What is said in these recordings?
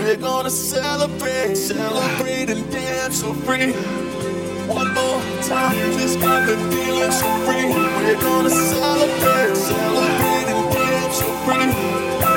We're gonna celebrate, celebrate and dance so free. One more time, just got the feeling so free. We're gonna celebrate, celebrate and dance so free.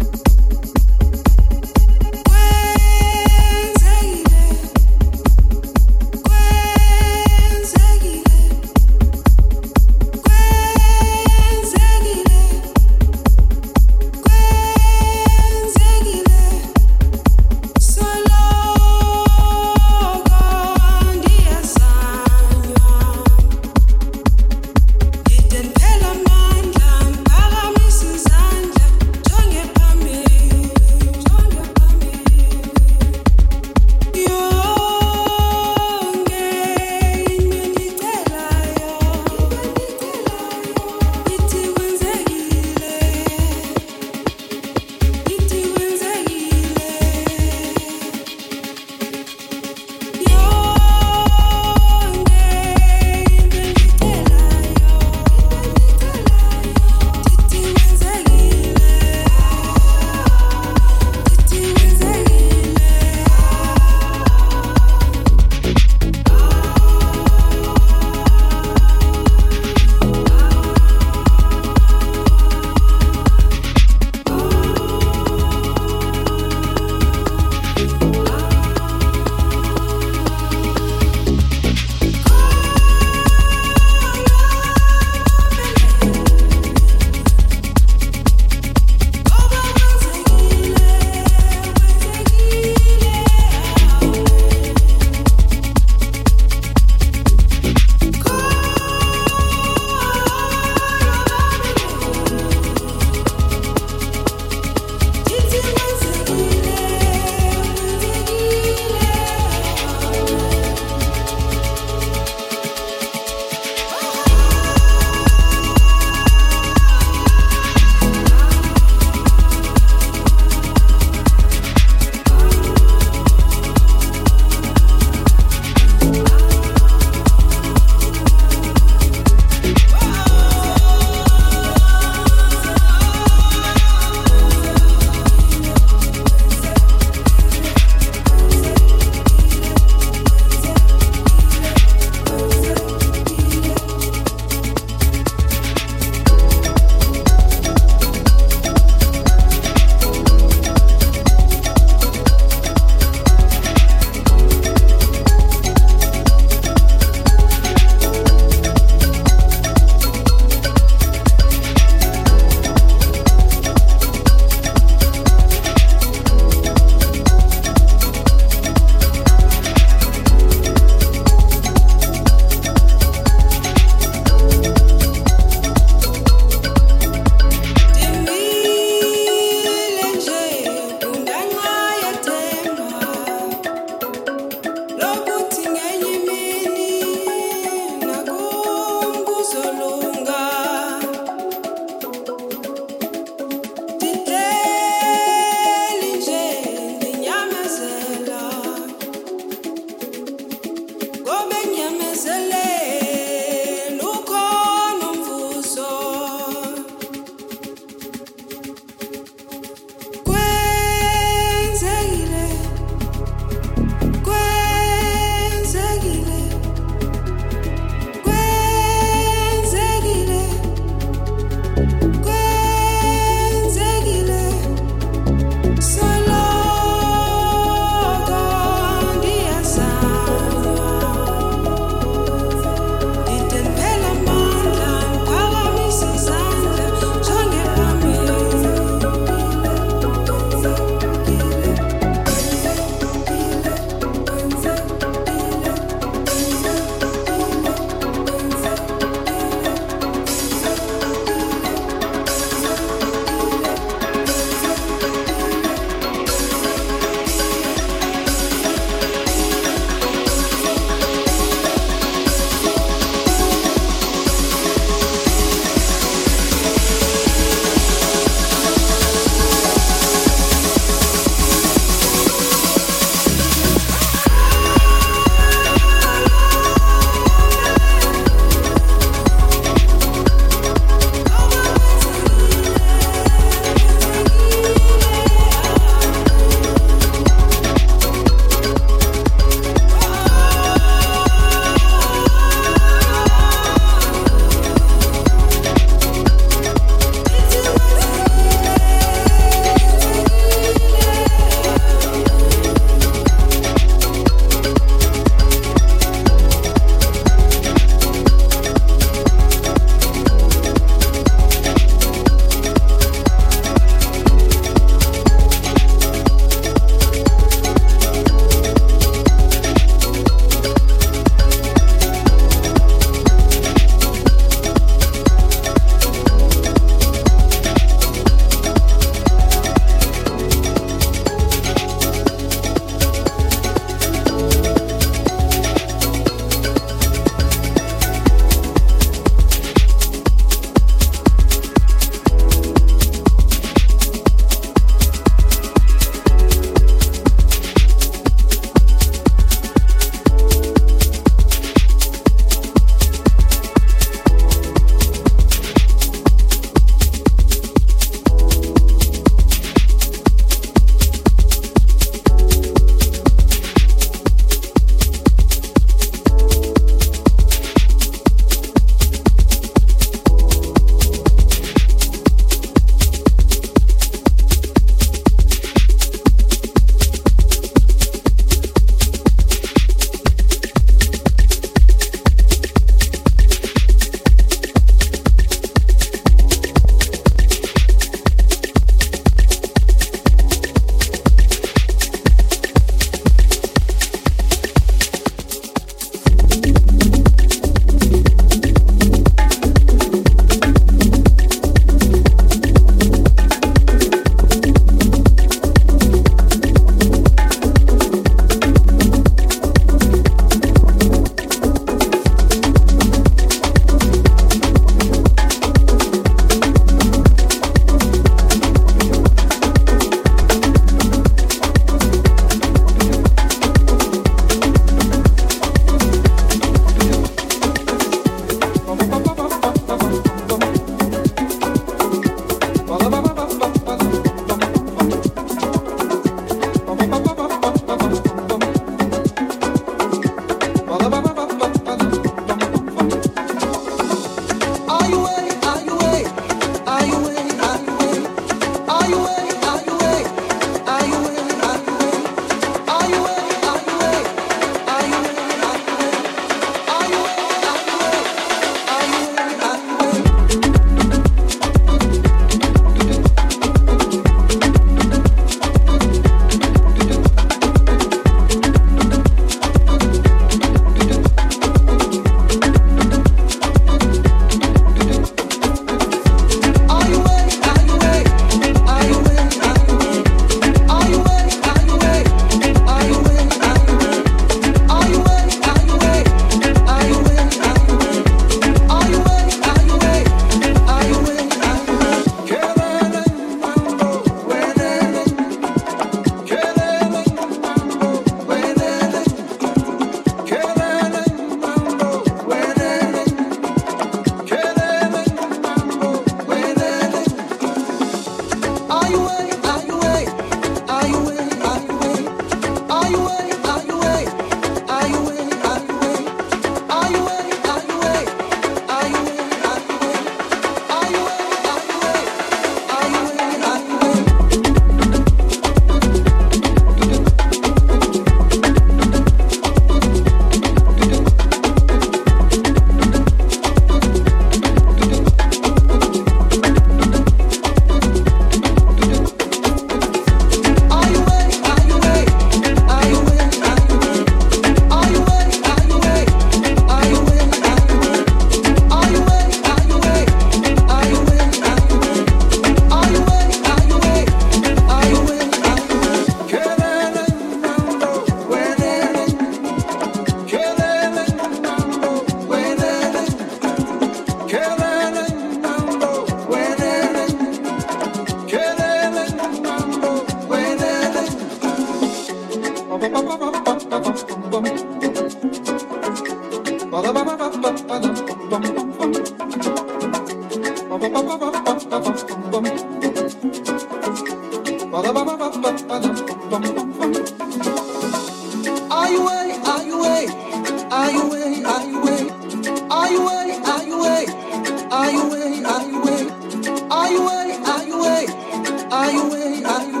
Are you way, are you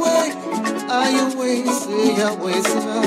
way, are you way, say your way, say